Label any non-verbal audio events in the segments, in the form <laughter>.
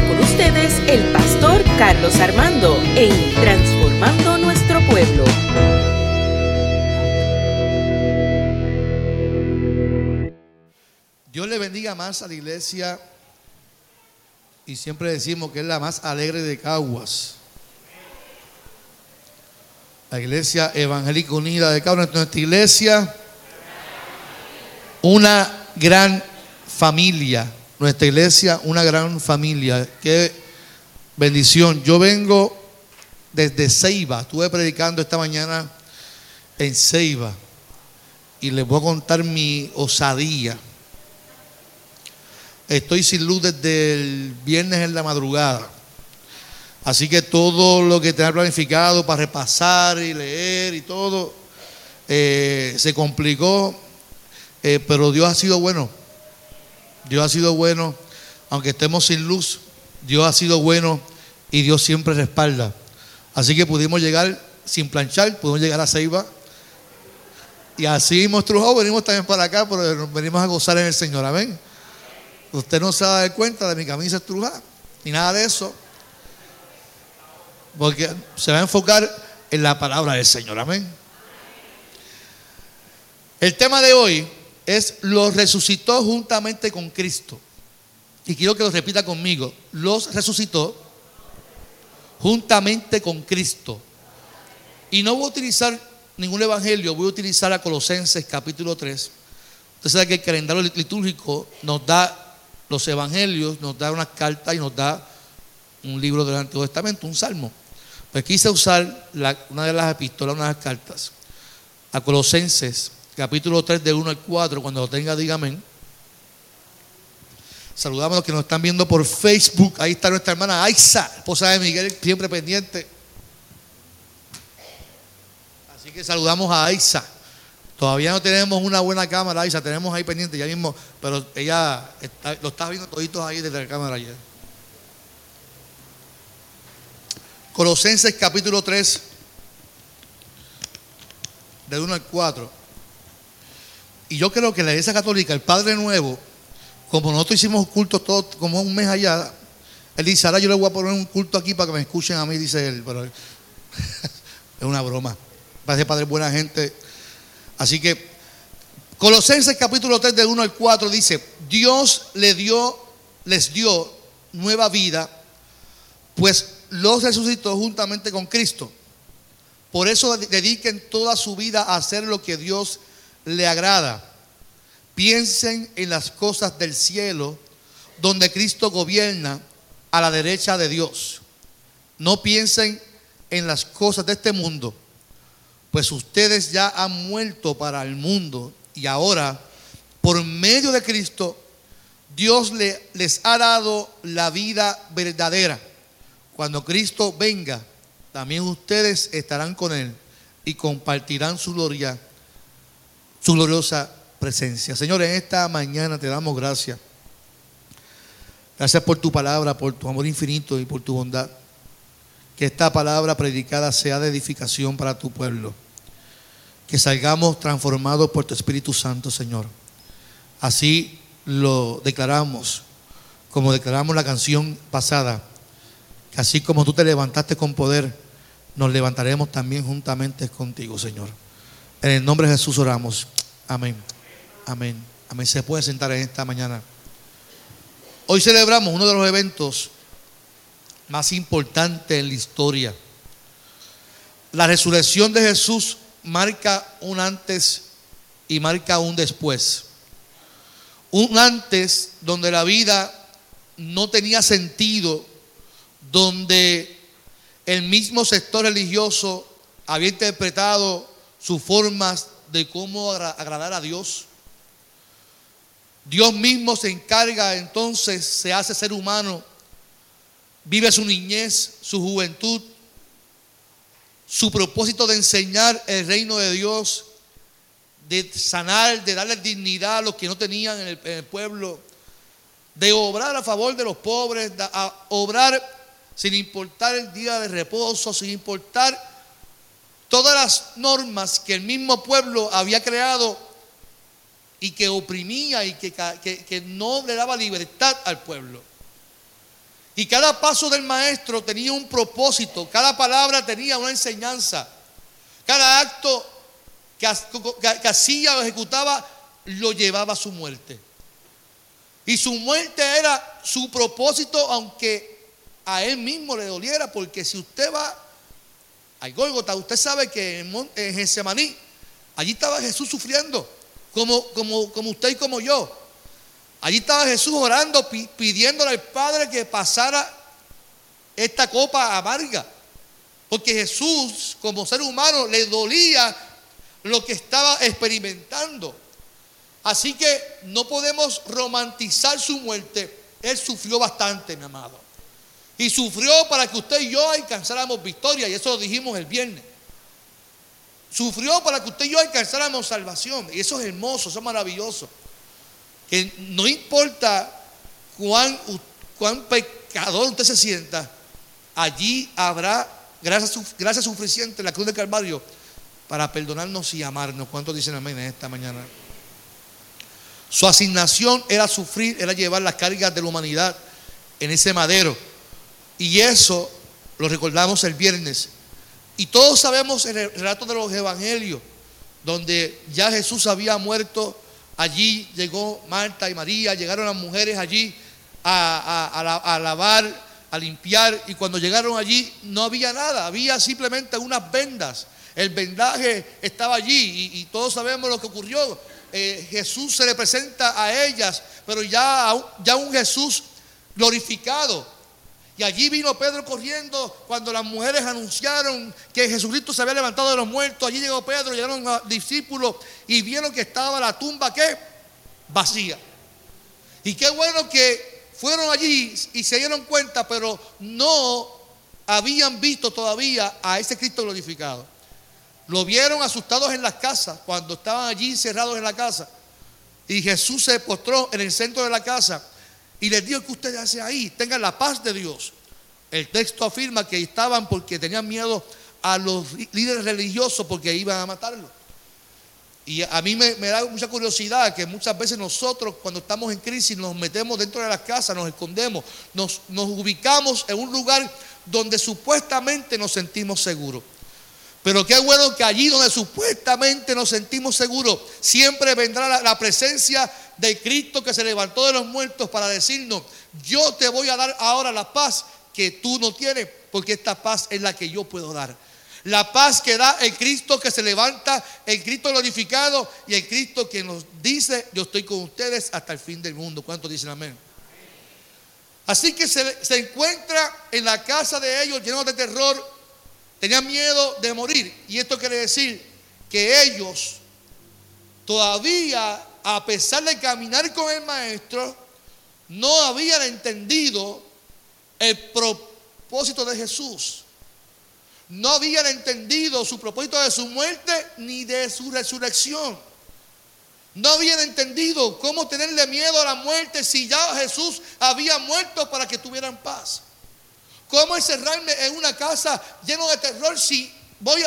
Con ustedes el pastor Carlos Armando en Transformando Nuestro Pueblo. Dios le bendiga más a la iglesia y siempre decimos que es la más alegre de Caguas. La iglesia evangélica unida de Caguas, nuestra iglesia, una gran familia. Nuestra iglesia, una gran familia. Qué bendición. Yo vengo desde Ceiba. Estuve predicando esta mañana en Ceiba. Y les voy a contar mi osadía. Estoy sin luz desde el viernes en la madrugada. Así que todo lo que tenía planificado para repasar y leer y todo eh, se complicó. Eh, pero Dios ha sido bueno. Dios ha sido bueno, aunque estemos sin luz, Dios ha sido bueno y Dios siempre respalda. Así que pudimos llegar sin planchar, pudimos llegar a Ceiba. Y así mostró venimos también para acá, pero venimos a gozar en el Señor. Amén. Usted no se va a dar cuenta de mi camisa estrujada, ni nada de eso. Porque se va a enfocar en la palabra del Señor. Amén. El tema de hoy es los resucitó juntamente con Cristo. Y quiero que lo repita conmigo. Los resucitó juntamente con Cristo. Y no voy a utilizar ningún evangelio, voy a utilizar a Colosenses capítulo 3. Usted sabe que el calendario litúrgico nos da los evangelios, nos da unas cartas y nos da un libro del Antiguo Testamento, un salmo. Pues quise usar una de las epístolas, una de las cartas, a Colosenses capítulo 3 de 1 al 4, cuando lo tenga, dígame. Saludamos a los que nos están viendo por Facebook. Ahí está nuestra hermana Aiza, esposa de Miguel, siempre pendiente. Así que saludamos a Aiza. Todavía no tenemos una buena cámara, Aiza, tenemos ahí pendiente ya mismo, pero ella lo está viendo toditos ahí desde la cámara ayer. Colosenses capítulo 3, de 1 al 4. Y yo creo que la iglesia católica, el Padre Nuevo, como nosotros hicimos cultos todo como un mes allá, él dice, ahora yo le voy a poner un culto aquí para que me escuchen a mí, dice él. Pero <laughs> es una broma. Parece Padre buena gente. Así que Colosenses capítulo 3 del 1 al 4 dice, Dios le dio, les dio nueva vida, pues los resucitó juntamente con Cristo. Por eso dediquen toda su vida a hacer lo que Dios le agrada. Piensen en las cosas del cielo, donde Cristo gobierna a la derecha de Dios. No piensen en las cosas de este mundo, pues ustedes ya han muerto para el mundo y ahora, por medio de Cristo, Dios les ha dado la vida verdadera. Cuando Cristo venga, también ustedes estarán con Él y compartirán su gloria su gloriosa presencia. Señor, en esta mañana te damos gracias. Gracias por tu palabra, por tu amor infinito y por tu bondad. Que esta palabra predicada sea de edificación para tu pueblo. Que salgamos transformados por tu Espíritu Santo, Señor. Así lo declaramos, como declaramos la canción pasada. Que así como tú te levantaste con poder, nos levantaremos también juntamente contigo, Señor. En el nombre de Jesús oramos. Amén. Amén. Amén. Se puede sentar en esta mañana. Hoy celebramos uno de los eventos más importantes en la historia. La resurrección de Jesús marca un antes y marca un después. Un antes donde la vida no tenía sentido, donde el mismo sector religioso había interpretado sus formas de cómo agradar a Dios. Dios mismo se encarga entonces, se hace ser humano, vive su niñez, su juventud, su propósito de enseñar el reino de Dios, de sanar, de darle dignidad a los que no tenían en el, pueblo, de obrar a favor de los pobres, de obrar sin importar el día de reposo, sin importar todas las normas que el mismo pueblo había creado y que oprimía y que, que, no le daba libertad al pueblo. Y cada paso del maestro tenía un propósito, cada palabra tenía una enseñanza, cada acto que, hacía o ejecutaba lo llevaba a su muerte. Y su muerte era su propósito, aunque a él mismo le doliera, porque si usted va al Gólgota, usted sabe que en, en allí estaba Jesús sufriendo, como, como, como usted y como yo. Allí estaba Jesús orando, pidiéndole al Padre que pasara esta copa amarga. Porque Jesús, como ser humano, le dolía lo que estaba experimentando. Así que no podemos romantizar su muerte. Él sufrió bastante, mi amado. Y sufrió para que usted y yo alcanzáramos victoria. Y eso lo dijimos el viernes. Sufrió para que usted y yo alcanzáramos salvación. Y eso es hermoso, eso es maravilloso que no importa cuán, cuán pecador usted se sienta, allí habrá gracia, suficiente en la cruz del Calvario para perdonarnos y amarnos. ¿Cuántos dicen amén en esta mañana? Su asignación era sufrir, era llevar las cargas de la humanidad en ese madero. Y eso lo recordamos el viernes. Y todos sabemos el relato de los evangelios, donde ya Jesús había muerto Allí llegó Marta y María, llegaron las mujeres allí a, lavar, a limpiar, y cuando llegaron allí no había nada, había simplemente unas vendas. El vendaje estaba allí y, todos sabemos lo que ocurrió. Eh, Jesús se le presenta a ellas, pero ya, ya un Jesús glorificado. Y allí vino Pedro corriendo cuando las mujeres anunciaron que Jesucristo se había levantado de los muertos. Allí llegó Pedro, llegaron a discípulos y vieron que estaba la tumba ¿qué? vacía. Y qué bueno que fueron allí y se dieron cuenta, pero no habían visto todavía a ese Cristo glorificado. Lo vieron asustados en las casas, cuando estaban allí encerrados en la casa. Y Jesús se postró en el centro de la casa y les dijo que ustedes hacen ahí, tengan la paz de Dios. El texto afirma que estaban porque tenían miedo a los líderes religiosos porque iban a matarlo. Y a mí me, da mucha curiosidad que muchas veces nosotros cuando estamos en crisis nos metemos dentro de las casas, nos escondemos, nos, nos ubicamos en un lugar donde supuestamente nos sentimos seguros. Pero qué bueno que allí donde supuestamente nos sentimos seguros, siempre vendrá la, presencia de Cristo que se levantó de los muertos para decirnos, yo te voy a dar ahora la paz que tú no tienes, porque esta paz es la que yo puedo dar. La paz que da el Cristo que se levanta, el Cristo glorificado y el Cristo que nos dice, yo estoy con ustedes hasta el fin del mundo. ¿Cuántos dicen amén? Así que se, se encuentra en la casa de ellos llenos de terror, Tenían miedo de morir. Y esto quiere decir que ellos todavía, a pesar de caminar con el maestro, no habían entendido el propósito de Jesús. No habían entendido su propósito de su muerte ni de su resurrección. No habían entendido cómo tenerle miedo a la muerte si ya Jesús había muerto para que tuvieran paz. ¿Cómo encerrarme en una casa lleno de terror si voy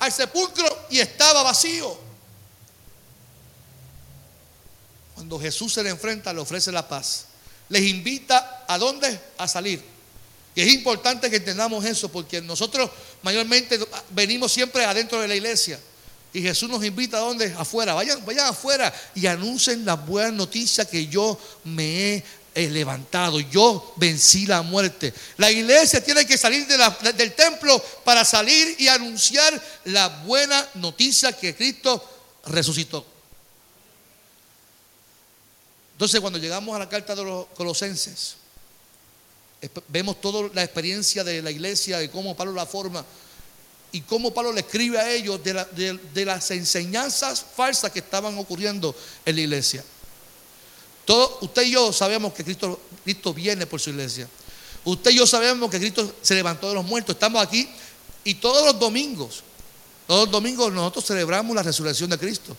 al, sepulcro y estaba vacío? Cuando Jesús se le enfrenta, le ofrece la paz. Les invita a dónde? A salir. Y es importante que entendamos eso porque nosotros mayormente venimos siempre adentro de la iglesia. Y Jesús nos invita a dónde? Afuera. Vayan, vayan afuera y anuncien la buena noticia que yo me he levantado, yo vencí la muerte. La iglesia tiene que salir del templo para salir y anunciar la buena noticia que Cristo resucitó. Entonces cuando llegamos a la carta de los colosenses, vemos toda la experiencia de la iglesia, de cómo Pablo la forma y cómo Pablo le escribe a ellos de las enseñanzas falsas que estaban ocurriendo en la iglesia usted y yo sabemos que Cristo, Cristo viene por su iglesia. Usted y yo sabemos que Cristo se levantó de los muertos. Estamos aquí y todos los domingos, todos los domingos nosotros celebramos la resurrección de Cristo.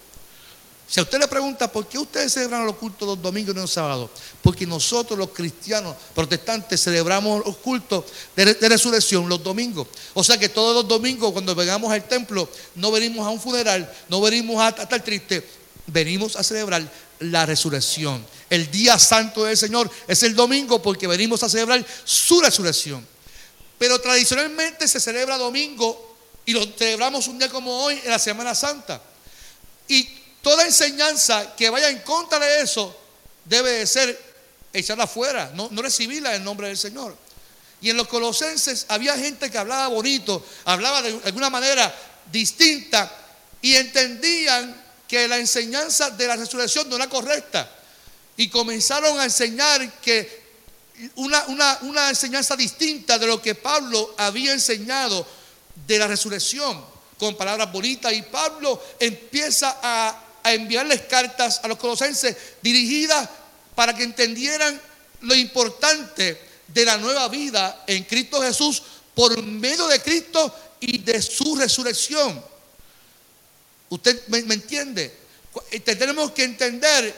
Si a usted le pregunta por qué ustedes celebran los cultos los domingos y no los sábados, porque nosotros los cristianos protestantes celebramos los cultos de, resurrección los domingos. O sea que todos los domingos cuando vengamos al templo no venimos a un funeral, no venimos a, a estar tristes, venimos a celebrar la resurrección. El día santo del Señor es el domingo porque venimos a celebrar su resurrección. Pero tradicionalmente se celebra domingo y lo celebramos un día como hoy en la Semana Santa. Y toda enseñanza que vaya en contra de eso debe de ser echarla afuera, no, no recibirla en nombre del Señor. Y en los colosenses había gente que hablaba bonito, hablaba de alguna manera distinta y entendían que la enseñanza de la resurrección no era correcta. Y comenzaron a enseñar que una, una, enseñanza distinta de lo que Pablo había enseñado de la resurrección, con palabras bonitas. Y Pablo empieza a, a enviarles cartas a los colosenses dirigidas para que entendieran lo importante de la nueva vida en Cristo Jesús por medio de Cristo y de su resurrección. ¿Usted me, entiende? Tenemos que entender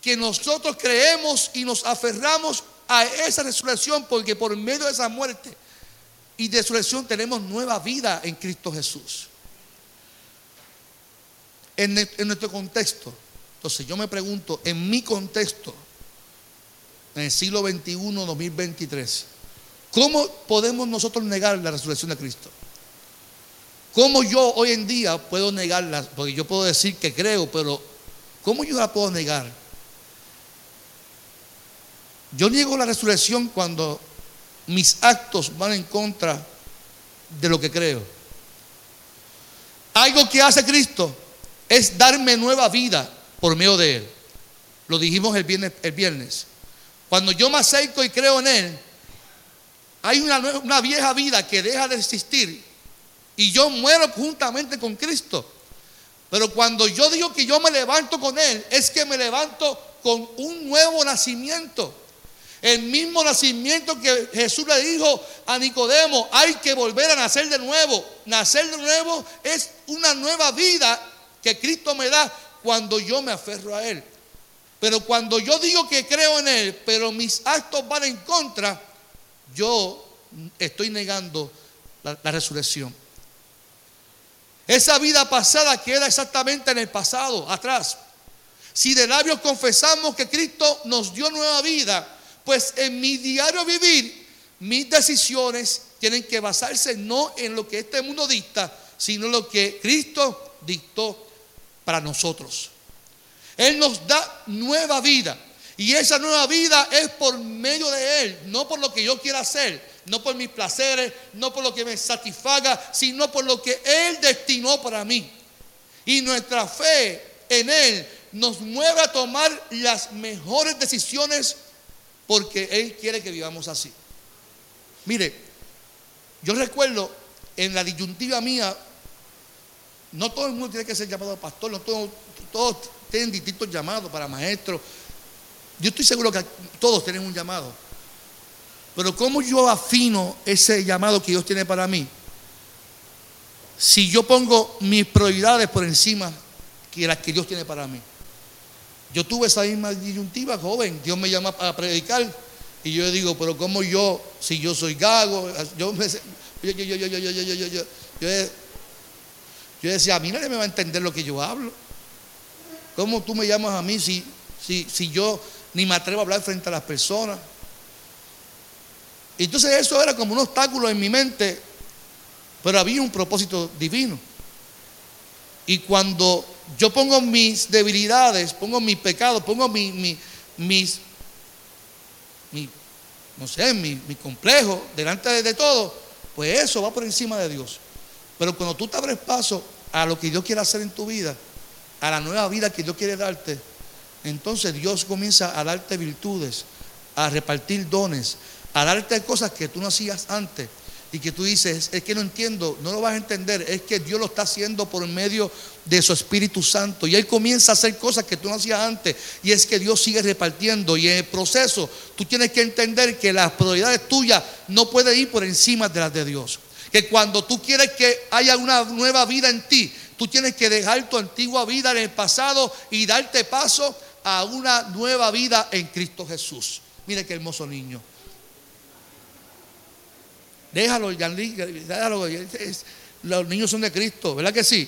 que nosotros creemos y nos aferramos a esa resurrección porque por medio de esa muerte y de resurrección tenemos nueva vida en Cristo Jesús. En, en nuestro contexto. Entonces yo me pregunto, en mi contexto, en el siglo XXI, 2023, ¿cómo podemos nosotros negar la resurrección de Cristo? ¿Cómo yo hoy en día puedo negarla? Porque yo puedo decir que creo, pero ¿cómo yo la puedo negar? Yo niego la resurrección cuando mis actos van en contra de lo que creo. Algo que hace Cristo es darme nueva vida por medio de Él. Lo dijimos el viernes. El viernes. Cuando yo me acerco y creo en Él, hay una, una vieja vida que deja de existir y yo muero juntamente con Cristo. Pero cuando yo digo que yo me levanto con Él, es que me levanto con un nuevo nacimiento. El mismo nacimiento que Jesús le dijo a Nicodemo, hay que volver a nacer de nuevo. Nacer de nuevo es una nueva vida que Cristo me da cuando yo me aferro a Él. Pero cuando yo digo que creo en Él, pero mis actos van en contra, yo estoy negando la, la resurrección. Esa vida pasada queda exactamente en el pasado, atrás. Si de labios confesamos que Cristo nos dio nueva vida, pues en mi diario vivir, mis decisiones tienen que basarse no en lo que este mundo dicta, sino en lo que Cristo dictó para nosotros. Él nos da nueva vida. Y esa nueva vida es por medio de Él, no por lo que yo quiera hacer, no por mis placeres, no por lo que me satisfaga, sino por lo que Él destinó para mí. Y nuestra fe en Él nos mueve a tomar las mejores decisiones porque Él quiere que vivamos así. Mire, yo recuerdo en la disyuntiva mía, no todo el mundo tiene que ser llamado pastor, no todos, todos tienen distintos llamados para maestros. Yo estoy seguro que todos tienen un llamado. Pero ¿cómo yo afino ese llamado que Dios tiene para mí? Si yo pongo mis prioridades por encima que las que Dios tiene para mí. Yo tuve esa misma disyuntiva, joven. Dios me llama a predicar. Y yo digo, pero ¿cómo yo, si yo soy gago? Yo, yo, yo, yo, yo, yo, yo, yo, yo, yo decía, a mí nadie me va a entender lo que yo hablo. ¿Cómo tú me llamas a mí si, si, si yo ni me atrevo a hablar frente a las personas? Entonces eso era como un obstáculo en mi mente, pero había un propósito divino. Y cuando yo pongo mis debilidades, pongo mis pecados, pongo mis, no sé, mi, complejo delante de, todo, pues eso va por encima de Dios. Pero cuando tú te abres paso a lo que Dios quiere hacer en tu vida, a la nueva vida que Dios quiere darte, entonces Dios comienza a darte virtudes, a repartir dones, a darte cosas que tú no hacías antes y que tú dices, es que no entiendo, no lo vas a entender, es que Dios lo está haciendo por medio de su Espíritu Santo y Él comienza a hacer cosas que tú no hacías antes y es que Dios sigue repartiendo y en el proceso tú tienes que entender que las prioridades tuyas no pueden ir por encima de las de Dios. Que cuando tú quieres que haya una nueva vida en ti, tú tienes que dejar tu antigua vida en el pasado y darte paso a una nueva vida en Cristo Jesús. Mire qué hermoso niño. Déjalo, déjalo. Los niños son de Cristo, ¿verdad que sí?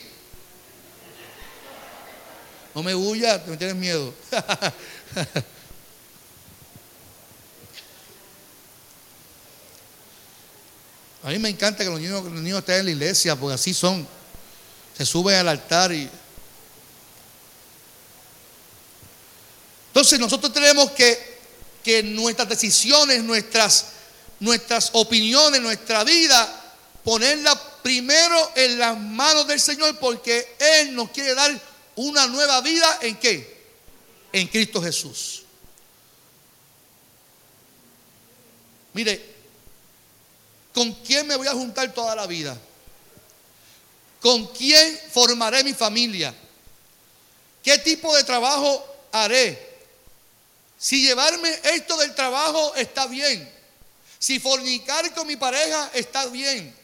No me huyas, me tienes miedo. <laughs> A mí me encanta que los niños, los niños estén en la iglesia, porque así son. Se suben al altar y... Entonces nosotros tenemos que, que nuestras decisiones, nuestras, nuestras opiniones, nuestra vida, ponerla primero en las manos del Señor, porque Él nos quiere dar una nueva vida en qué? En Cristo Jesús. Mire, ¿Con quién me voy a juntar toda la vida? ¿Con quién formaré mi familia? ¿Qué tipo de trabajo haré? Si llevarme esto del trabajo está bien. Si fornicar con mi pareja está bien.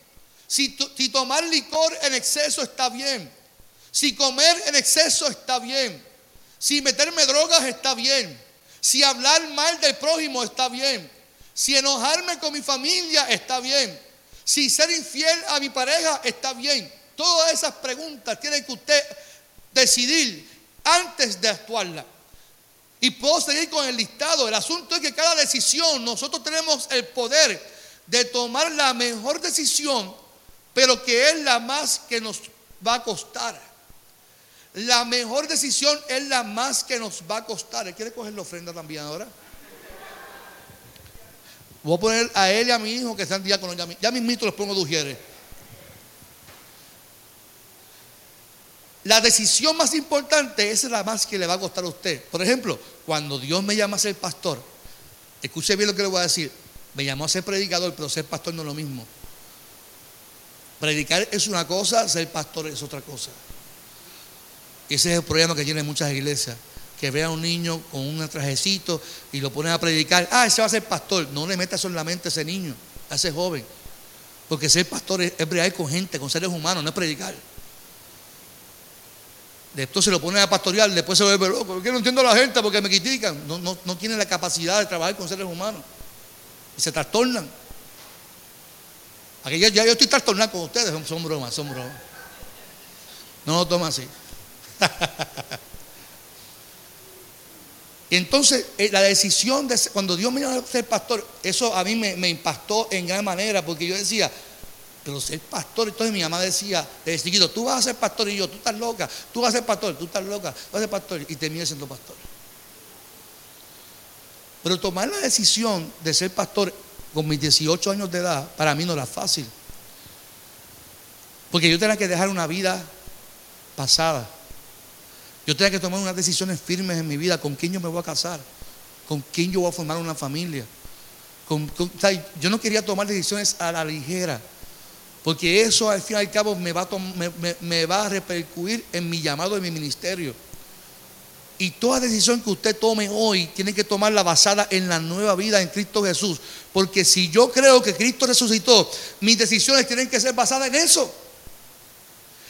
Si, tomar licor en exceso está bien. Si comer en exceso está bien. Si meterme drogas está bien. Si hablar mal del prójimo está bien. Si enojarme con mi familia está bien. Si ser infiel a mi pareja está bien. Todas esas preguntas tiene que usted decidir antes de actuarla. Y puedo seguir con el listado. El asunto es que cada decisión nosotros tenemos el poder de tomar la mejor decisión, pero que es la más que nos va a costar. La mejor decisión es la más que nos va a costar. ¿Quiere coger la ofrenda también ahora? Voy a poner a él y a mi hijo que están diáconos. Ya, ya mismito los pongo de La decisión más importante es la más que le va a costar a usted. Por ejemplo, cuando Dios me llama a ser pastor, escuche bien lo que le voy a decir. Me llamó a ser predicador, pero ser pastor no es lo mismo. Predicar es una cosa, ser pastor es otra cosa. Ese es el problema que tienen muchas iglesias que vea a un niño con un trajecito y lo ponen a predicar, ah, ese va a ser pastor. No le metas eso en la mente a ese niño, a ese joven. Porque ser pastor es, es con gente, con seres humanos, no es predicar. Después se lo ponen a pastorear, después se vuelve loco. Porque no entiendo a la gente porque me critican. No, no, no tienen la capacidad de trabajar con seres humanos. Y se trastornan. Aquí ya, yo estoy trastornado con ustedes, son bromas, son bromas. No lo toman así. <laughs> entonces eh, la decisión de cuando Dios me llamó a ser pastor, eso a mí me, impactó en gran manera, porque yo decía, pero ser pastor, entonces mi mamá decía, desde chiquito, tú vas a ser pastor y yo, tú estás loca, tú vas a ser pastor, tú estás loca, tú vas a ser pastor y terminé siendo pastor. Pero tomar la decisión de ser pastor con mis 18 años de edad, para mí no era fácil. Porque yo tenía que dejar una vida pasada. Yo tenía que tomar unas decisiones firmes en mi vida, con quién yo me voy a casar, con quién yo voy a formar una familia. yo no quería tomar decisiones a la ligera, porque eso al fin y al cabo me va, a repercutir en mi llamado, en mi ministerio. Y toda decisión que usted tome hoy tiene que tomarla basada en la nueva vida en Cristo Jesús. Porque si yo creo que Cristo resucitó, mis decisiones tienen que ser basadas en eso.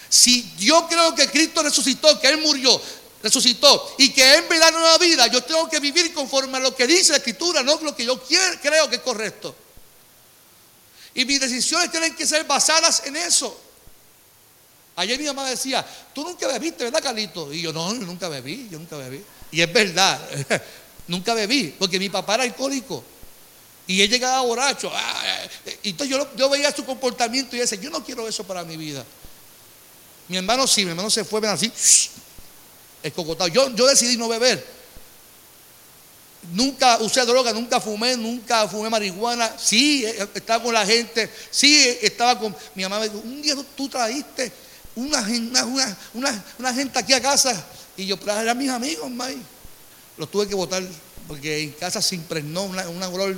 Si yo creo que Cristo resucitó, que Él murió, resucitó y que Él me da nueva vida, yo tengo que vivir conforme a lo que dice la Escritura, no lo que yo creo que es correcto. Y mis decisiones tienen que ser basadas en eso. Ayer mi mamá decía, tú nunca bebiste, ¿verdad, Carlito? Y yo, no, yo nunca bebí, yo nunca bebí. Y es verdad, <laughs> nunca bebí, porque mi papá era alcohólico. Y él llegaba borracho. Ah, y entonces yo, veía su comportamiento y decía, yo no quiero eso para mi vida. Mi hermano sí, mi hermano se fue así, escocotado. Yo, yo decidí no beber. Nunca usé droga, nunca fumé, nunca fumé marihuana. Sí, eh, estaba con la gente. Sí, estaba con. Mi mamá me dijo: Un día tú trajiste una, una, gente aquí a casa. Y yo, pero eran mis amigos, May. Los tuve que votar porque en casa se impregnó una, una olor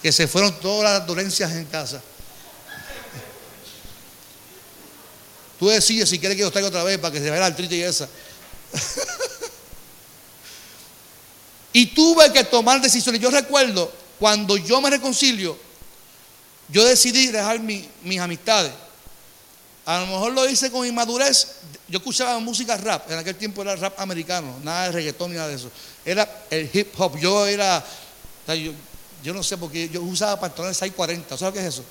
que se fueron todas las dolencias en casa. Tú decides si quieres que yo traiga otra vez para que se vea la artritis y esa. <laughs> y tuve que tomar decisiones. Yo recuerdo cuando yo me reconcilio, yo decidí dejar mis amistades. A lo mejor lo hice con inmadurez. Yo escuchaba música rap. En aquel tiempo era rap americano, nada de reggaetón ni nada de eso. Era el hip hop. Yo era. Yo, no sé porque yo usaba pantalones 640. ¿Sabes qué es eso?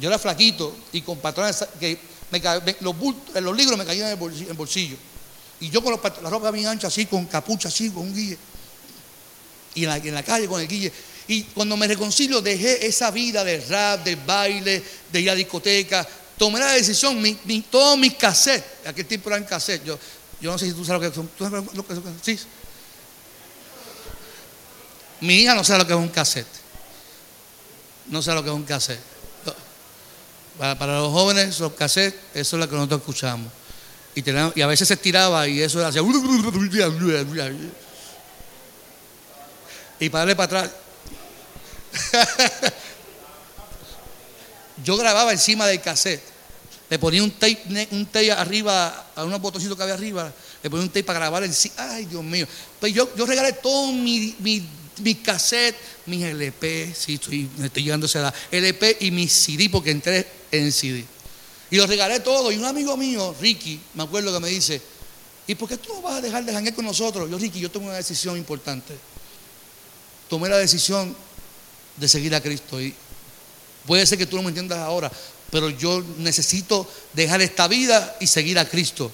Yo era flaquito y con pantalones que los, los, libros me caían en el bolsillo. Y yo con la ropa bien ancha, así, con capucha, así, con un guille. Y en la, calle con el guille. Y cuando me reconcilio, dejé esa vida de rap, de baile, de ir a discoteca. Tomé la decisión, mi, todos mis cassettes, aquel tiempo eran cassettes. Yo, yo no sé si tú sabes lo que son. ¿Tú sabes lo que son? Sí. Mi hija no sabe lo que es un cassette. No sabe lo que es un cassette. Para, los jóvenes, los cassettes, eso es lo que nosotros escuchamos. Y, a veces se estiraba y eso hacía. Y para darle para atrás. <laughs> Yo grababa encima del cassette. Le ponía un tape, un tape arriba, a unos botoncitos que había arriba. Le ponía un tape para grabar encima. Ay, Dios mío. Pues yo, yo regalé todo mi, mi, cassette, mis LP, sí, estoy, me estoy llegando a esa edad. LP y mi CD, porque entré en CD. Y los regalé todo. Y un amigo mío, Ricky, me acuerdo que me dice, ¿y por qué tú no vas a dejar de janguear con nosotros? Yo, Ricky, yo tomé una decisión importante. Tomé la decisión de seguir a Cristo. Y puede ser que tú no me entiendas ahora, pero yo necesito dejar esta vida y seguir a Cristo.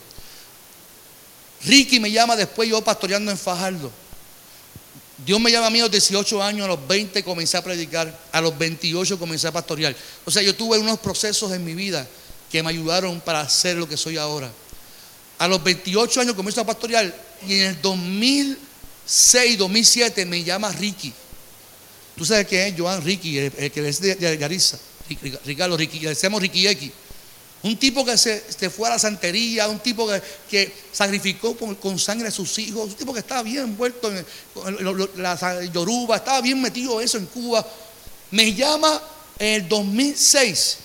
Ricky me llama después yo pastoreando en Fajardo. Dios me llama a mí a los 18 años, a los 20 comencé a predicar, a los 28 comencé a pastorear. O sea, yo tuve unos procesos en mi vida que me ayudaron para ser lo que soy ahora. A los 28 años comencé a pastorear y en el 2006, 2007 me llama Ricky. Tú sabes quién es Joan Ricky, el, que es de Yarisa. Ricardo Ricky, le decimos Ricky X. Un tipo que se, fue a la santería, un tipo que, sacrificó con, sangre a sus hijos, un tipo que estaba bien envuelto en, la Yoruba, estaba bien metido eso en Cuba. Me llama en el 2006.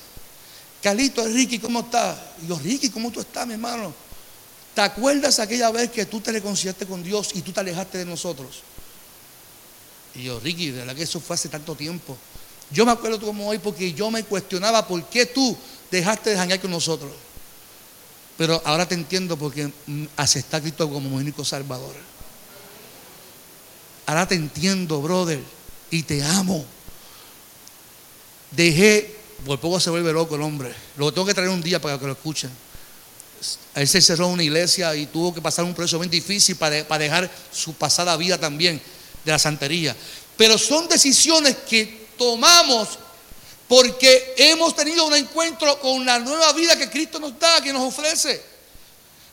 Carlito, Ricky, ¿cómo estás? Y yo, Ricky, ¿cómo tú estás, mi hermano? ¿Te acuerdas aquella vez que tú te reconciliaste con Dios y tú te alejaste de nosotros? Y yo, Ricky, de verdad que eso fue hace tanto tiempo. Yo me acuerdo como hoy porque yo me cuestionaba por qué tú dejaste de janguear con nosotros. Pero ahora te entiendo porque aceptar a Cristo como mi único salvador. Ahora te entiendo, brother, y te amo. Dejé, por poco se vuelve loco el hombre. Lo tengo que traer un día para que lo escuchen. Él se cerró una iglesia y tuvo que pasar un proceso bien difícil para, para dejar su pasada vida también de la santería. Pero son decisiones que tomamos porque hemos tenido un encuentro con la nueva vida que Cristo nos da, que nos ofrece.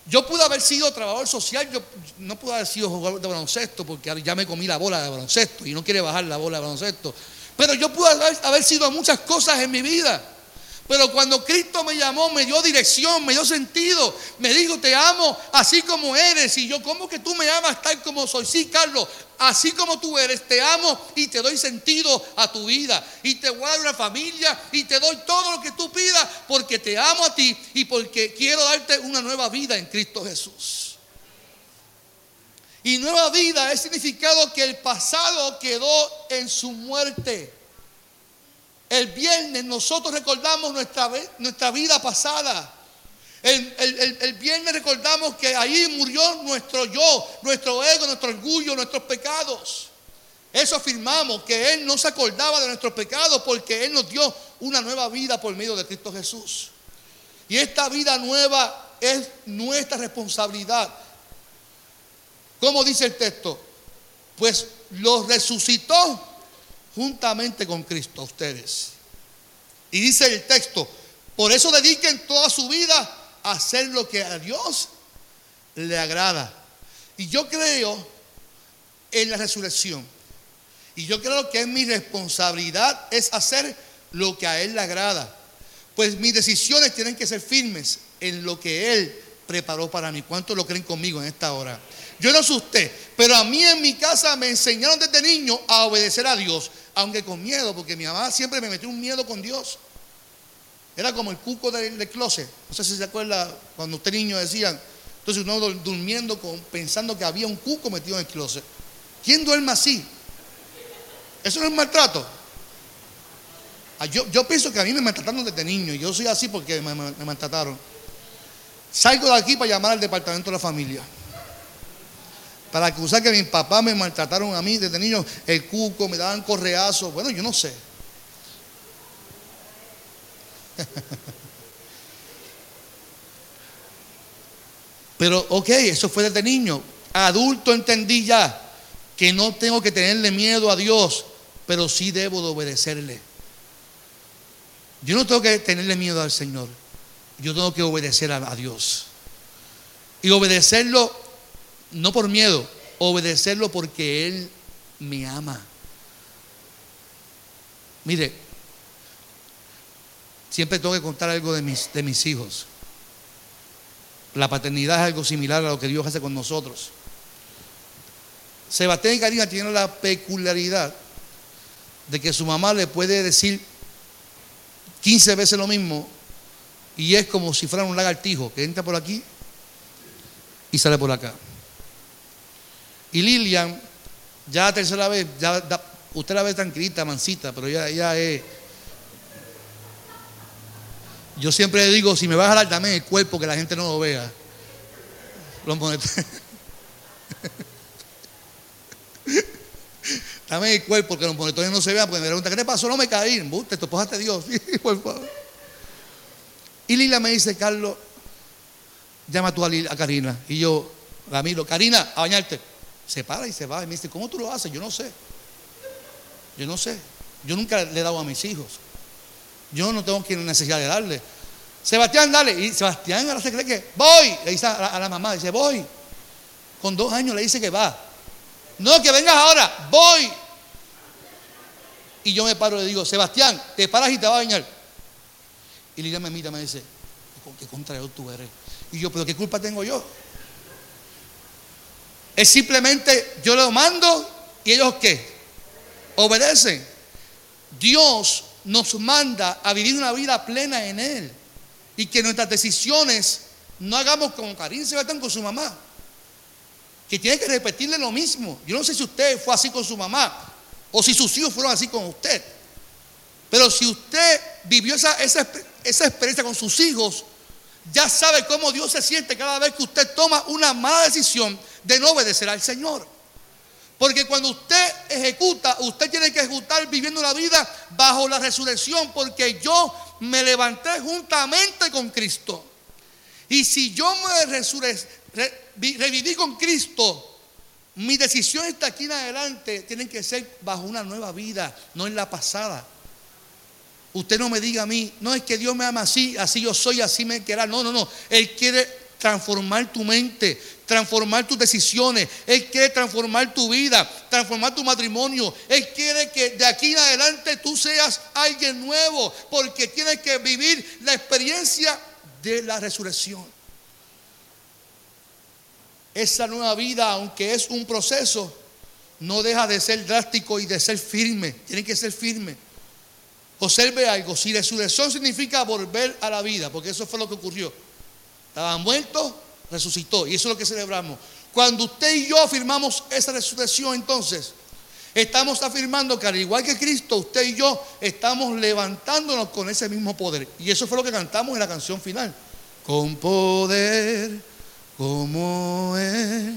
Yo pude haber sido trabajador social, yo no pude haber sido jugador de baloncesto, porque ya me comí la bola de baloncesto y no quiere bajar la bola de baloncesto. Pero yo pude haber, sido muchas cosas en mi vida. Pero cuando Cristo me llamó, me dio dirección, me dio sentido, me dijo, te amo así como eres. Y yo, ¿cómo que tú me amas tal como soy? Sí, Carlos, así como tú eres, te amo y te doy sentido a tu vida. Y te dar una familia y te doy todo lo que tú pidas porque te amo a ti y porque quiero darte una nueva vida en Cristo Jesús. Y nueva vida es significado que el pasado quedó en su muerte. El viernes nosotros recordamos nuestra, nuestra vida pasada. El, viernes recordamos que ahí murió nuestro yo, nuestro ego, nuestro orgullo, nuestros pecados. Eso afirmamos, que Él no se acordaba de nuestros pecados porque Él nos dio una nueva vida por medio de Cristo Jesús. Y esta vida nueva es nuestra responsabilidad. ¿Cómo dice el texto? Pues los resucitó juntamente con Cristo a ustedes. Y dice el texto, por eso dediquen toda su vida a hacer lo que a Dios le agrada. Y yo creo en la resurrección. Y yo creo que es mi responsabilidad es hacer lo que a Él le agrada. Pues mis decisiones tienen que ser firmes en lo que Él preparó para mí. ¿Cuántos lo creen conmigo en esta hora? Yo no sé usted, pero a mí en mi casa me enseñaron desde niño a obedecer a Dios, aunque con miedo, porque mi mamá siempre me metió un miedo con Dios. Era como el cuco del, closet. No sé si se acuerda cuando usted niño decían, entonces uno durmiendo pensando que había un cuco metido en el closet. ¿Quién duerme así? Eso no es maltrato. Ah, yo, pienso que a mí me maltrataron desde niño. Yo soy así porque me, me maltrataron. Salgo de aquí para llamar al departamento de la familia para acusar que mi papá me maltrataron a mí desde niño, el cuco, me daban correazos. Bueno, yo no sé. <laughs> Pero, ok, eso fue desde niño. Adulto entendí ya que no tengo que tenerle miedo a Dios, pero sí debo de obedecerle. Yo no tengo que tenerle miedo al Señor. Yo tengo que obedecer a, Dios. Y obedecerlo no por miedo, obedecerlo porque Él me ama. Mire, siempre tengo que contar algo de mis, de mis hijos. La paternidad es algo similar a lo que Dios hace con nosotros. Sebastián y Karina tienen la peculiaridad de que su mamá le puede decir 15 veces lo mismo y es como si fuera un lagartijo que entra por aquí y sale por acá. Y Lilian, ya la tercera vez, ya usted la ve tranquilita, mansita, pero ya, ya es. Yo siempre le digo, si me vas a jalar, dame el cuerpo que la gente no lo vea. Los <laughs> dame el cuerpo que los monetones no se vean, porque me preguntan, ¿qué te pasó? No me caí. Tu esposa Dios. <laughs> Y Lila me dice, Carlos, llama tú a, a Karina. Y yo, la miro, Karina, a bañarte. Se para y se va. Y me dice, ¿cómo tú lo haces? Yo no sé. Yo no sé. Yo nunca le he dado a mis hijos. Yo no tengo necesidad de darle. Sebastián, dale. Y Sebastián ahora se cree que voy. Le dice a la, mamá, dice, voy. Con dos años le dice que va. No, que vengas ahora, voy. Y yo me paro y le digo, Sebastián, te paras y te vas a bañar. Y Lidia me mira me dice, qué contrario tú eres. Y yo, pero ¿qué culpa tengo yo? Es simplemente, yo lo mando y ellos qué? Obedecen. Dios nos manda a vivir una vida plena en Él. Y que nuestras decisiones no hagamos como Karim Sebastián con su mamá. Que tiene que repetirle lo mismo. Yo no sé si usted fue así con su mamá o si sus hijos fueron así con usted. Pero si usted vivió esa, esa, esa experiencia con sus hijos, ya sabe cómo Dios se siente cada vez que usted toma una mala decisión de no obedecer al Señor. Porque cuando usted ejecuta, usted tiene que ejecutar viviendo la vida bajo la resurrección, porque yo me levanté juntamente con Cristo. Y si yo me reviví con Cristo, mis decisiones de aquí en adelante tienen que ser bajo una nueva vida, no en la pasada. Usted no me diga a mí, no es que Dios me ama así, así yo soy, así me querrá. No, no, no. Él quiere transformar tu mente, transformar tus decisiones. Él quiere transformar tu vida, transformar tu matrimonio. Él quiere que de aquí en adelante tú seas alguien nuevo, porque tienes que vivir la experiencia de la resurrección. Esa nueva vida, aunque es un proceso, no deja de ser drástico y de ser firme. Tiene que ser firme. Observe algo, si resurrección significa volver a la vida, porque eso fue lo que ocurrió. Estaba muerto, resucitó, y eso es lo que celebramos. Cuando usted y yo afirmamos esa resurrección, entonces, estamos afirmando que al igual que Cristo, usted y yo estamos levantándonos con ese mismo poder. Y eso fue lo que cantamos en la canción final. Con poder como Él,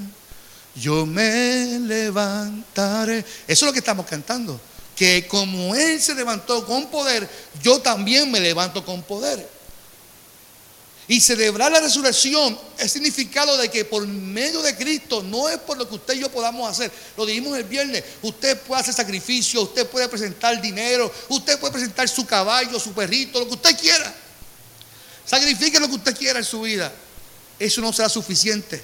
yo me levantaré. Eso es lo que estamos cantando que como Él se levantó con poder, yo también me levanto con poder. Y celebrar la resurrección es significado de que por medio de Cristo no es por lo que usted y yo podamos hacer. Lo dijimos el viernes. Usted puede hacer sacrificio, usted puede presentar dinero, usted puede presentar su caballo, su perrito, lo que usted quiera. Sacrifique lo que usted quiera en su vida. Eso no será suficiente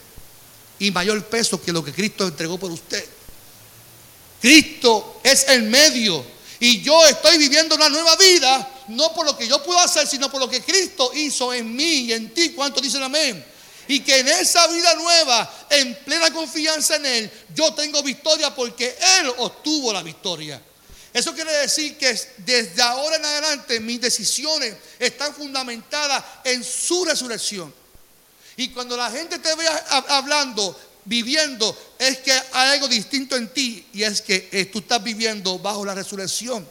y mayor peso que lo que Cristo entregó por usted. Cristo es el medio. Y yo estoy viviendo una nueva vida, no por lo que yo puedo hacer, sino por lo que Cristo hizo en mí y en ti. ¿Cuánto dicen amén? Y que en esa vida nueva, en plena confianza en Él, yo tengo victoria porque Él obtuvo la victoria. Eso quiere decir que desde ahora en adelante mis decisiones están fundamentadas en su resurrección. Y cuando la gente te vea hablando viviendo es que hay algo distinto en ti y es que eh, tú estás viviendo bajo la resurrección.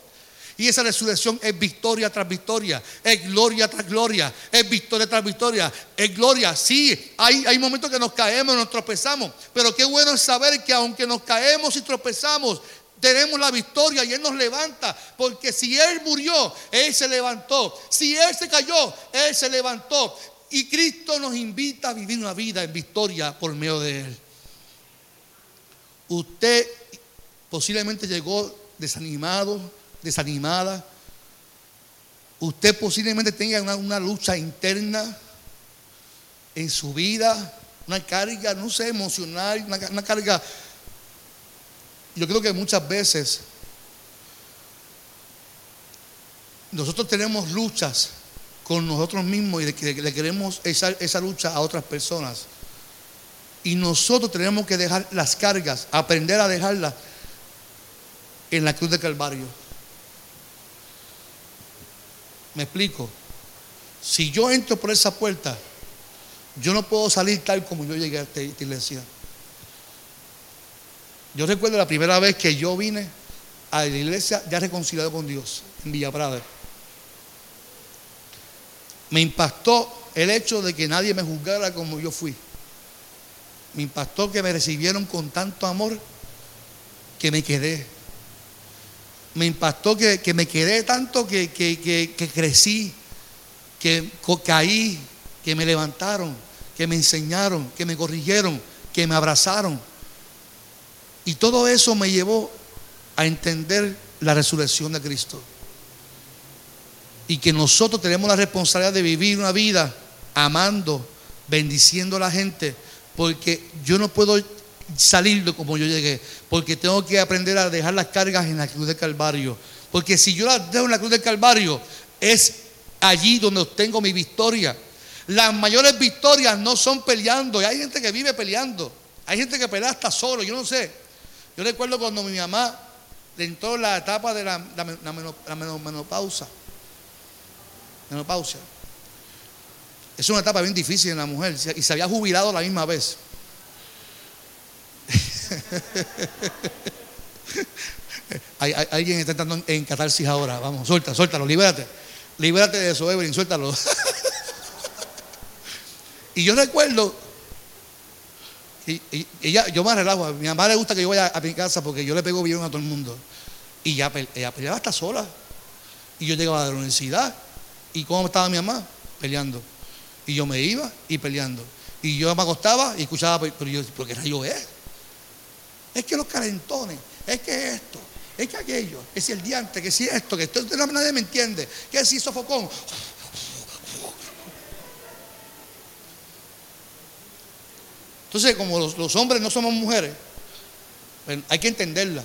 Y esa resurrección es victoria tras victoria, es gloria tras gloria, es victoria tras victoria, es gloria. Sí, hay, hay momentos que nos caemos, nos tropezamos, pero qué bueno es saber que aunque nos caemos y tropezamos, tenemos la victoria y Él nos levanta. Porque si Él murió, Él se levantó. Si Él se cayó, Él se levantó. Y Cristo nos invita a vivir una vida en victoria por medio de Él. Usted posiblemente llegó desanimado, desanimada. Usted posiblemente tenga una, lucha interna en su vida, una carga, no sé, emocional, una carga. Yo creo que muchas veces nosotros tenemos luchas con nosotros mismos y le, queremos esa, esa lucha a otras personas. Y nosotros tenemos que dejar las cargas, aprender a dejarlas en la cruz de Calvario. Me explico. Si yo entro por esa puerta, yo no puedo salir tal como yo llegué a esta iglesia. Yo recuerdo la primera vez que yo vine a la iglesia ya reconciliado con Dios en Villa Prada me impactó el hecho de que nadie me juzgara como yo fui. Me impactó que me recibieron con tanto amor que me quedé. Me impactó que, me quedé tanto que, que crecí, que caí, que me levantaron, que me enseñaron, que me corrigieron, que me abrazaron. Y todo eso me llevó a entender la resurrección de Cristo y que nosotros tenemos la responsabilidad de vivir una vida amando, bendiciendo a la gente, porque yo no puedo salir de como yo llegué, porque tengo que aprender a dejar las cargas en la cruz del Calvario, porque si yo las dejo en la cruz del Calvario, es allí donde obtengo mi victoria. Las mayores victorias no son peleando, y hay gente que vive peleando, hay gente que pelea hasta solo, yo no sé. Yo recuerdo cuando mi mamá entró en la etapa de la, la menopausa menopausia. Es una etapa bien difícil en la mujer y se había jubilado la misma vez. <laughs> hay, alguien está entrando en catarsis ahora. Vamos, suelta, suéltalo, libérate. Libérate de eso, Evelyn, suéltalo. <laughs> y yo recuerdo, y, ella, yo me relajo, mi mamá le gusta que yo vaya a mi casa porque yo le pego bien a todo el mundo. Y ya, ella peleaba hasta sola. Y yo llegaba a la universidad ¿Y cómo estaba mi mamá? Peleando. Y yo me iba y peleando. Y yo me acostaba y escuchaba, pero yo, ¿por qué rayo es? Es que los calentones, es que esto, es que aquello, es si el diante, que si esto, que esto, nadie me entiende, que si sofocón. Entonces, como los, hombres no somos mujeres, pues, hay que entenderla.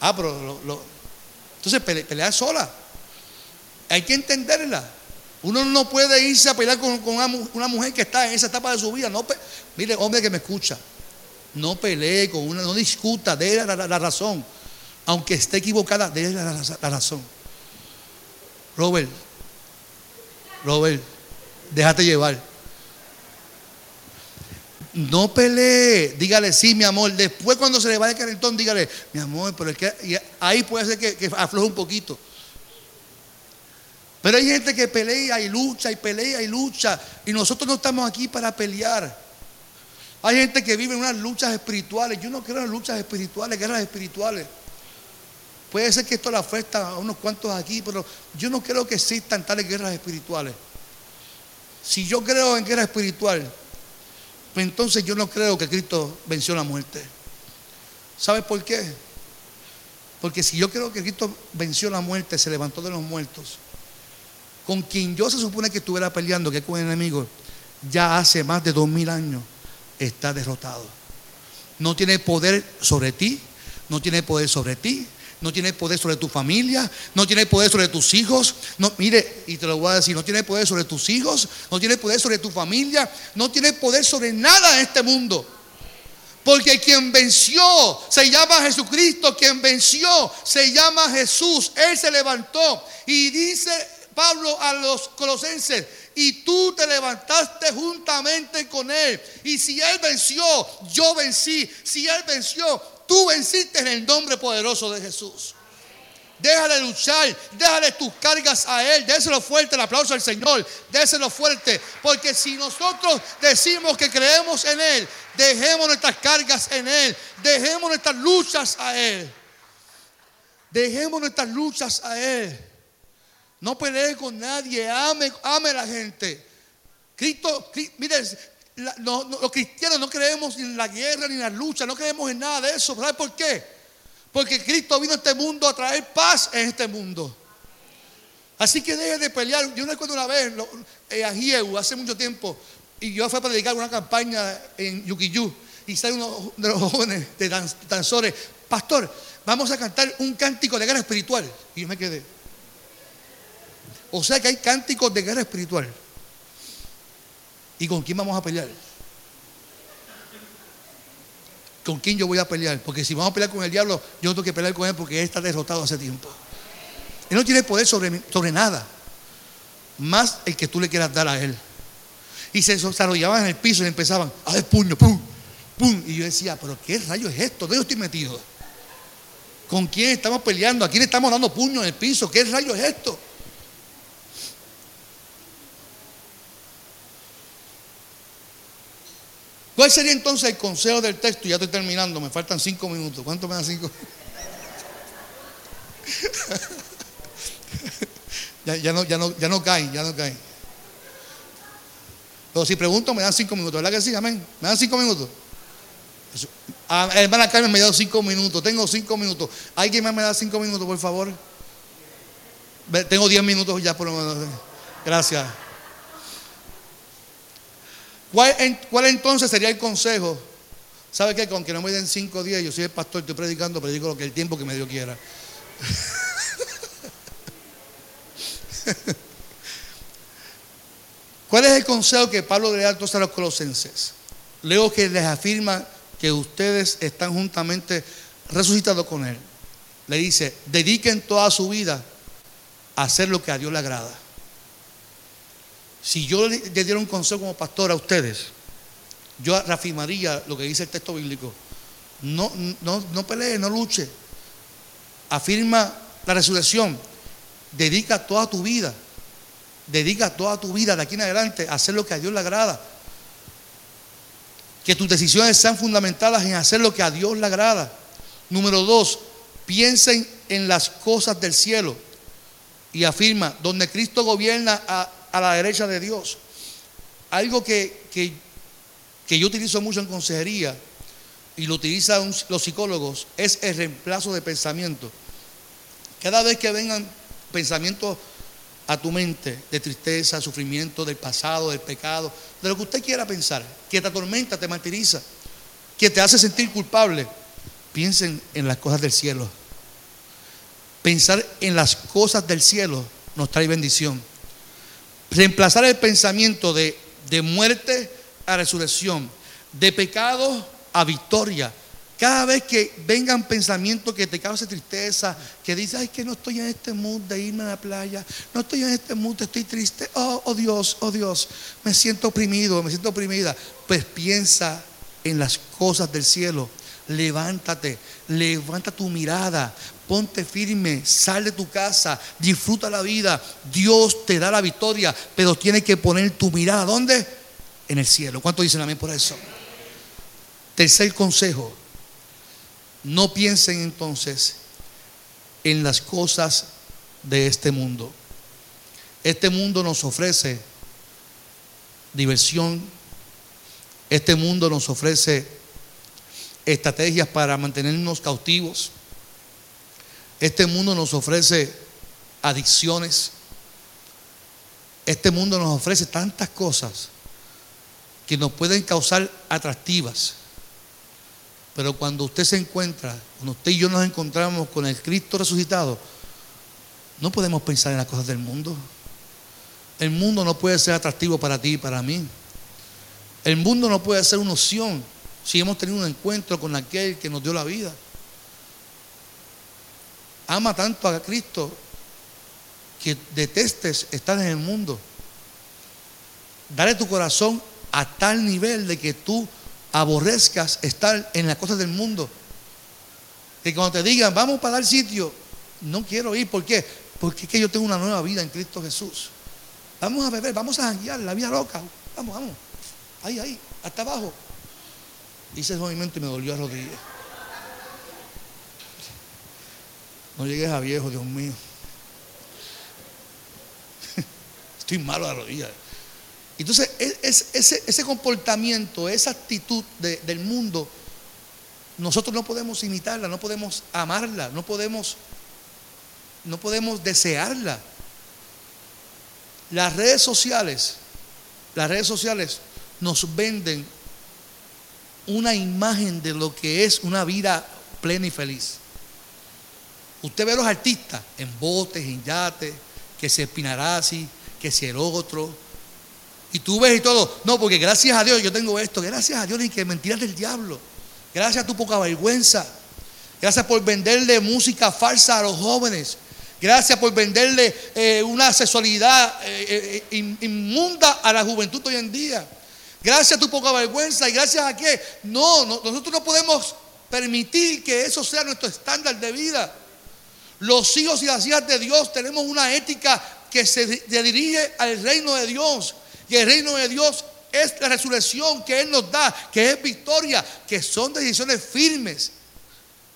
Ah, pero entonces pelea sola. Hay que entenderla. Uno no puede irse a pelear con, una, mujer que está en esa etapa de su vida. No, mire, hombre que me escucha, no pelee con una, no discuta, déle la, razón. Aunque esté equivocada, déle la, la razón. Robert, Robert, déjate llevar. No pelee, dígale sí, mi amor. Después, cuando se le vaya el calentón, dígale, mi amor, pero es que ahí puede ser que, que afloje un poquito. Pero hay gente que pelea y lucha y pelea y lucha. Y nosotros no estamos aquí para pelear. Hay gente que vive en unas luchas espirituales. Yo no creo en luchas espirituales, guerras espirituales. Puede ser que esto le afecta a unos cuantos aquí, pero yo no creo que existan tales guerras espirituales. Si yo creo en guerra espiritual, pues entonces yo no creo que Cristo venció la muerte. ¿Sabes por qué? Porque si yo creo que Cristo venció la muerte, se levantó de los muertos, con quien yo se supone que estuviera peleando, que es con el enemigo, ya hace más de dos mil años está derrotado. No tiene poder sobre ti, no tiene poder sobre ti, no tiene poder sobre tu familia, no tiene poder sobre tus hijos. No, mire, y te lo voy a decir, no tiene poder sobre tus hijos, no tiene poder sobre tu familia, no tiene poder sobre nada en este mundo. Porque quien venció se llama Jesucristo, quien venció se llama Jesús. Él se levantó y dice Pablo a los colosenses, y tú te levantaste juntamente con él. Y si él venció, yo vencí. Si él venció, tú venciste en el nombre poderoso de Jesús. Déjale luchar, déjale tus cargas a Él. Déselo fuerte el aplauso al Señor. Déselo fuerte. Porque si nosotros decimos que creemos en Él, dejemos nuestras cargas en Él. Dejemos nuestras luchas a Él. Dejemos nuestras luchas a Él. No pelee con nadie, ame, ame a la gente. Cristo, mire, los cristianos no creemos en la guerra ni en la lucha, no creemos en nada de eso. ¿Sabe por qué? Porque Cristo vino a este mundo a traer paz en este mundo. Así que deje de pelear. Yo recuerdo una vez eh, a Gieu, hace mucho tiempo, y yo fui a predicar una campaña en Yukiyu, y sale uno de los jóvenes de danzores, pastor, vamos a cantar un cántico de guerra espiritual. Y yo me quedé. O sea que hay cánticos de guerra espiritual. ¿Y con quién vamos a pelear? ¿Con quién yo voy a pelear? Porque si vamos a pelear con el diablo, yo tengo que pelear con él porque él está derrotado hace tiempo. Él no tiene poder sobre, sobre nada, más el que tú le quieras dar a él. Y se desarrollaban en el piso y empezaban a dar puño, pum, pum. Y yo decía, pero ¿qué rayo es esto? ¿Dónde yo estoy metido? ¿Con quién estamos peleando? ¿A quién estamos dando puño en el piso? ¿Qué rayo es esto? ¿Cuál sería entonces el consejo del texto? Ya estoy terminando, me faltan cinco minutos. ¿Cuánto me dan cinco? <laughs> ya, no, ya, no, ya no caen, ya no caen. Pero si pregunto, me dan cinco minutos, ¿verdad que sí? Amén. ¿Me dan cinco minutos? Ah, hermana Carmen me da cinco minutos. Tengo cinco minutos. ¿Alguien más me da cinco minutos, por favor? Tengo diez minutos ya, por lo menos. Gracias. ¿Cuál, entonces sería el consejo? ¿Sabe qué? Con que no me den cinco días, yo soy el pastor, estoy predicando, predico lo que el tiempo que me dio quiera. <laughs> ¿Cuál es el consejo que Pablo le da a los colosenses? Leo que les afirma que ustedes están juntamente resucitados con Él. Le dice, dediquen toda su vida a hacer lo que a Dios le agrada. Si yo le diera un consejo como pastor a ustedes, yo reafirmaría lo que dice el texto bíblico. No, no, no pelee, no luche. Afirma la resurrección. Dedica toda tu vida. Dedica toda tu vida de aquí en adelante a hacer lo que a Dios le agrada. Que tus decisiones sean fundamentadas en hacer lo que a Dios le agrada. Número dos, piensen en las cosas del cielo. Y afirma, donde Cristo gobierna a, a la derecha de Dios. Algo que, que, yo utilizo mucho en consejería y lo utilizan los psicólogos es el reemplazo de pensamiento. Cada vez que vengan pensamientos a tu mente de tristeza, sufrimiento, del pasado, del pecado, de lo que usted quiera pensar, que te atormenta, te martiriza, que te hace sentir culpable, piensen en las cosas del cielo. Pensar en las cosas del cielo nos trae bendición. Reemplazar el pensamiento de, muerte a resurrección, de pecado a victoria. Cada vez que vengan pensamientos que te causen tristeza, que dices, ay, que no estoy en este mood de irme a la playa, no estoy en este mood, estoy triste, oh, oh Dios, oh Dios, me siento oprimido, me siento oprimida. Pues piensa en las cosas del cielo, levántate, levanta tu mirada, ponte firme, sal de tu casa, disfruta la vida. Dios te da la victoria, pero tienes que poner tu mirada, ¿dónde? En el cielo. ¿Cuánto dicen amén por eso? Tercer consejo, no piensen entonces en las cosas de este mundo. Este mundo nos ofrece diversión, este mundo nos ofrece estrategias para mantenernos cautivos, este mundo nos ofrece adicciones. Este mundo nos ofrece tantas cosas que nos pueden causar atractivas. Pero cuando usted se encuentra, cuando usted y yo nos encontramos con el Cristo resucitado, no podemos pensar en las cosas del mundo. El mundo no puede ser atractivo para ti y para mí. El mundo no puede ser una opción si hemos tenido un encuentro con aquel que nos dio la vida ama tanto a Cristo que detestes estar en el mundo. Dale tu corazón a tal nivel de que tú aborrezcas estar en las cosas del mundo. Que cuando te digan, vamos para dar sitio, no quiero ir. ¿Por qué? Porque es que yo tengo una nueva vida en Cristo Jesús. Vamos a beber, vamos a janguear, la vida loca. Vamos, vamos. Ahí, ahí, hasta abajo. Hice el movimiento y me dolió a rodillas. No llegues a viejo, Dios mío. <laughs> Estoy malo a la rodilla. Entonces, ese, comportamiento, esa actitud del mundo, nosotros no podemos imitarla, no podemos amarla, no podemos, no podemos desearla. Las redes sociales, las redes sociales nos venden una imagen de lo que es una vida plena y feliz. Usted ve a los artistas en botes, en yates, que se así, que si el otro. Y tú ves y todo. No, porque gracias a Dios yo tengo esto. Gracias a Dios y que mentiras del diablo. Gracias a tu poca vergüenza. Gracias por venderle música falsa a los jóvenes. Gracias por venderle eh, una sexualidad eh, eh, inmunda a la juventud hoy en día. Gracias a tu poca vergüenza y gracias a que no, nosotros no podemos permitir que eso sea nuestro estándar de vida. Los hijos y las hijas de Dios tenemos una ética que se dirige al reino de Dios. Y el reino de Dios es la resurrección que Él nos da, que es victoria, que son decisiones firmes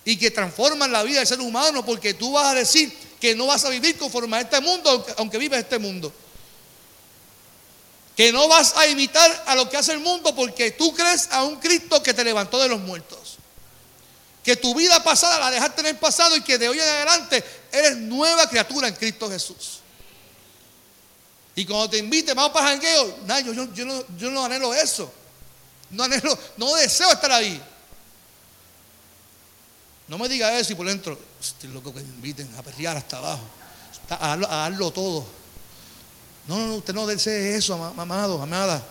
y que transforman la vida del ser humano, porque tú vas a decir que no vas a vivir conforme a este mundo, aunque vives este mundo. Que no vas a imitar a lo que hace el mundo porque tú crees a un Cristo que te levantó de los muertos. Que tu vida pasada la dejaste en el pasado y que de hoy en adelante eres nueva criatura en Cristo Jesús. Y cuando te invite, vamos para jangueo, yo, yo, no, yo no anhelo eso. No anhelo, no deseo estar ahí. No me diga eso y por dentro, estoy loco que me inviten a perrear hasta abajo, a darlo, todo. No, no, usted no desee eso, amado, amada.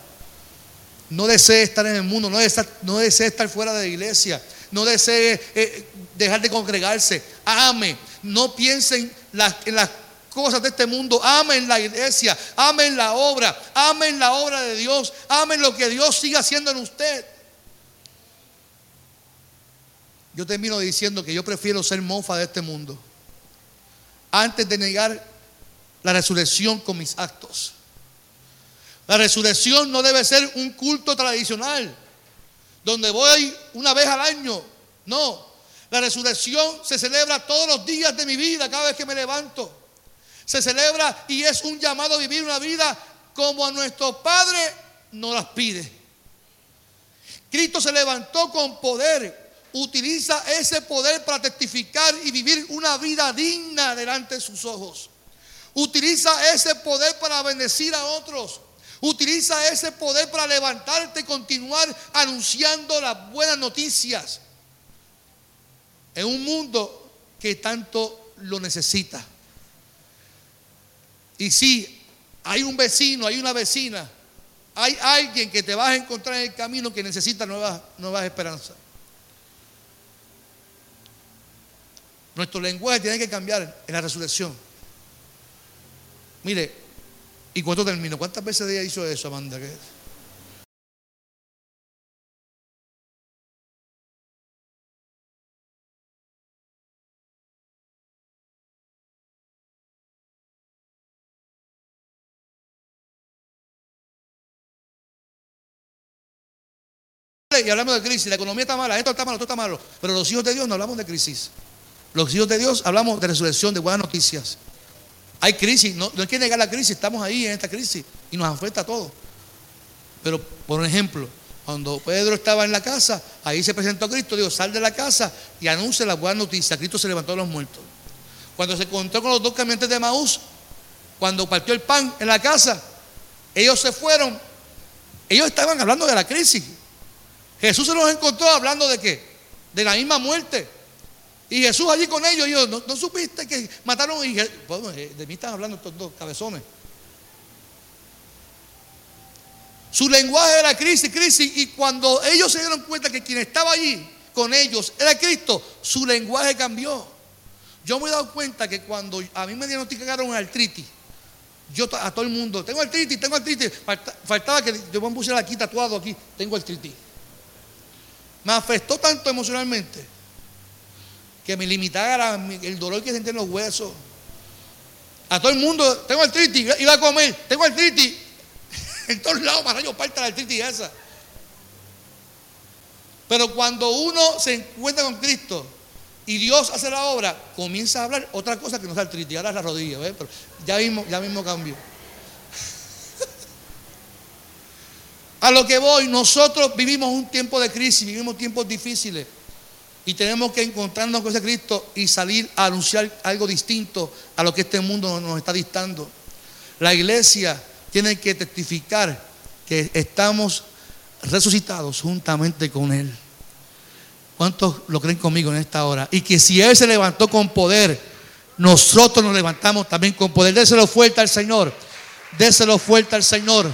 No desee estar en el mundo, no desee, no desee estar fuera de la iglesia, no desee eh, dejar de congregarse. Ame, no piensen en las cosas de este mundo. Amen la iglesia, amen la obra, amen la obra de Dios, amen lo que Dios siga haciendo en usted. Yo termino diciendo que yo prefiero ser mofa de este mundo antes de negar la resurrección con mis actos. La resurrección no debe ser un culto tradicional donde voy una vez al año. No, la resurrección se celebra todos los días de mi vida, cada vez que me levanto se celebra y es un llamado a vivir una vida como a nuestro Padre nos las pide. Cristo se levantó con poder, utiliza ese poder para testificar y vivir una vida digna delante de sus ojos. Utiliza ese poder para bendecir a otros. Utiliza ese poder para levantarte y continuar anunciando las buenas noticias en un mundo que tanto lo necesita. Y si hay un vecino, hay una vecina, hay alguien que te vas a encontrar en el camino que necesita nuevas, nuevas esperanzas. Nuestro lenguaje tiene que cambiar en la resurrección. Mire, ¿y cuánto termino? ¿Cuántas veces ella hizo eso, Amanda? y hablamos de crisis. La economía está mala, esto está malo, esto está malo. Pero los hijos de Dios no hablamos de crisis. Los hijos de Dios hablamos de resurrección, de buenas noticias. Hay crisis, no, hay que negar la crisis, estamos ahí en esta crisis y nos afecta a todos. Pero, por ejemplo, cuando Pedro estaba en la casa, ahí se presentó a Cristo, dijo, sal de la casa y anuncia la buena noticia. Cristo se levantó de los muertos. Cuando se encontró con los dos caminantes de Maús, cuando partió el pan en la casa, ellos se fueron, ellos estaban hablando de la crisis. Jesús se los encontró hablando de qué? De la misma muerte. Y Jesús allí con ellos, y yo, ¿no, supiste que mataron? Y, eh, de mí están hablando estos dos cabezones. Su lenguaje era crisis, crisis. Y cuando ellos se dieron cuenta que quien estaba allí con ellos era Cristo, su lenguaje cambió. Yo me he dado cuenta que cuando a mí me diagnosticaron artritis, yo a todo el mundo, tengo artritis, tengo artritis. Faltaba que yo me pusiera aquí tatuado aquí, tengo artritis. Me afectó tanto emocionalmente que me limitara el dolor que sentí en los huesos. A todo el mundo, tengo artritis, iba a comer, tengo artritis. <laughs> En todos lados para yo parte la artritis esa. Pero cuando uno se encuentra con Cristo y Dios hace la obra, comienza a hablar otra cosa que no es artritis, ahora es la rodilla, Pero ya mismo, ya mismo cambió. <laughs> A lo que voy, nosotros vivimos un tiempo de crisis, vivimos tiempos difíciles. Y tenemos que encontrarnos con ese Cristo y salir a anunciar algo distinto a lo que este mundo nos está dictando. La iglesia tiene que testificar que estamos resucitados juntamente con Él. ¿Cuántos lo creen conmigo en esta hora? Y que si Él se levantó con poder, nosotros nos levantamos también con poder. Déselo fuerte al Señor. Déselo fuerte al Señor.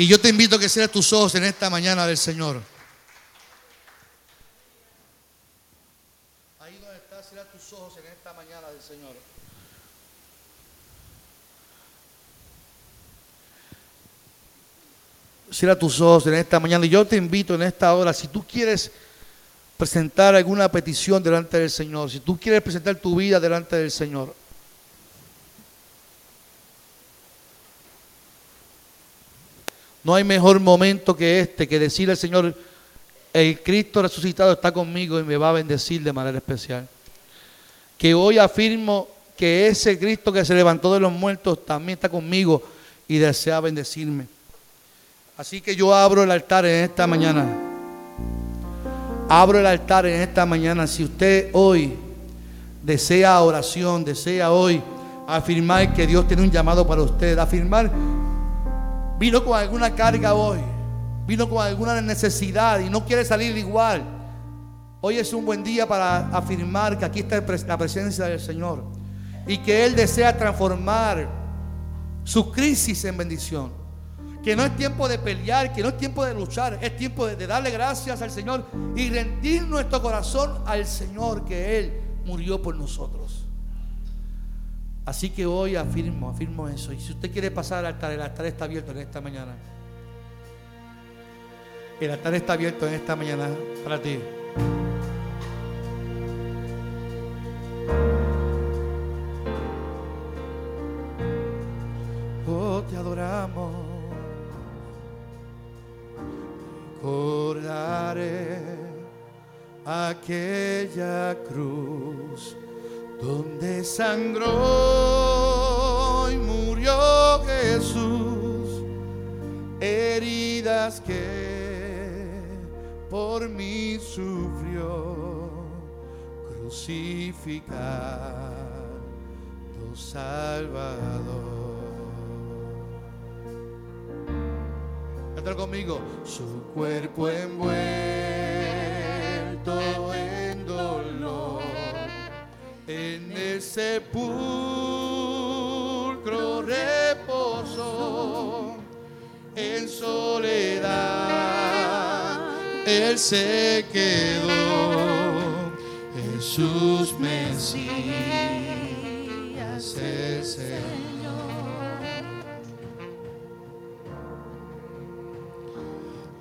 Y yo te invito a que cierres tus ojos en esta mañana del Señor. Ahí donde estás, cierra tus ojos en esta mañana del Señor. Cierra tus ojos en esta mañana. Y yo te invito en esta hora, si tú quieres presentar alguna petición delante del Señor, si tú quieres presentar tu vida delante del Señor, no hay mejor momento que este que decirle al Señor, el Cristo resucitado está conmigo y me va a bendecir de manera especial. Que hoy afirmo que ese Cristo que se levantó de los muertos también está conmigo y desea bendecirme. Así que yo abro el altar en esta mañana. Abro el altar en esta mañana. Si usted hoy desea oración, desea hoy afirmar que Dios tiene un llamado para usted, afirmar, vino con alguna carga hoy, vino con alguna necesidad y no quiere salir igual. Hoy es un buen día para afirmar que aquí está la presencia del Señor y que Él desea transformar su crisis en bendición que no es tiempo de pelear, que no es tiempo de luchar, es tiempo de, darle gracias al Señor y rendir nuestro corazón al Señor que Él murió por nosotros. Así que hoy afirmo, afirmo eso. Y si usted quiere pasar al altar, el altar está abierto en esta mañana. El altar está abierto en esta mañana para ti. Oh, te adoramos. recordaré aquella cruz sangró y murió Jesús, heridas que por mí sufrió, crucificado Salvador. conmigo. Su cuerpo envuelto sepulcro reposó, en soledad, él se quedó. Jesús Mesías, el Señor.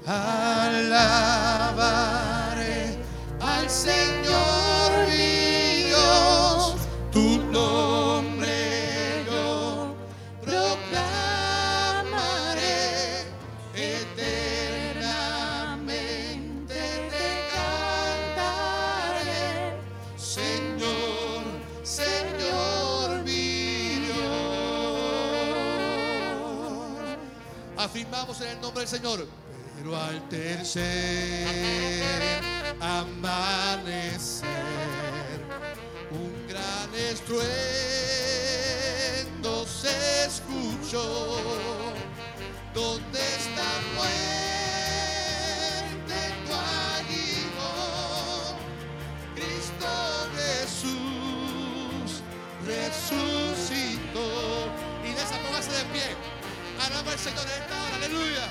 Alabaré al Señor En el nombre del Señor al tercer amanecer, un gran estruendo se escuchó. ¿Dónde está muerte tu aguijón? Cristo Jesús resucitó. Señor esta hora. Aleluya.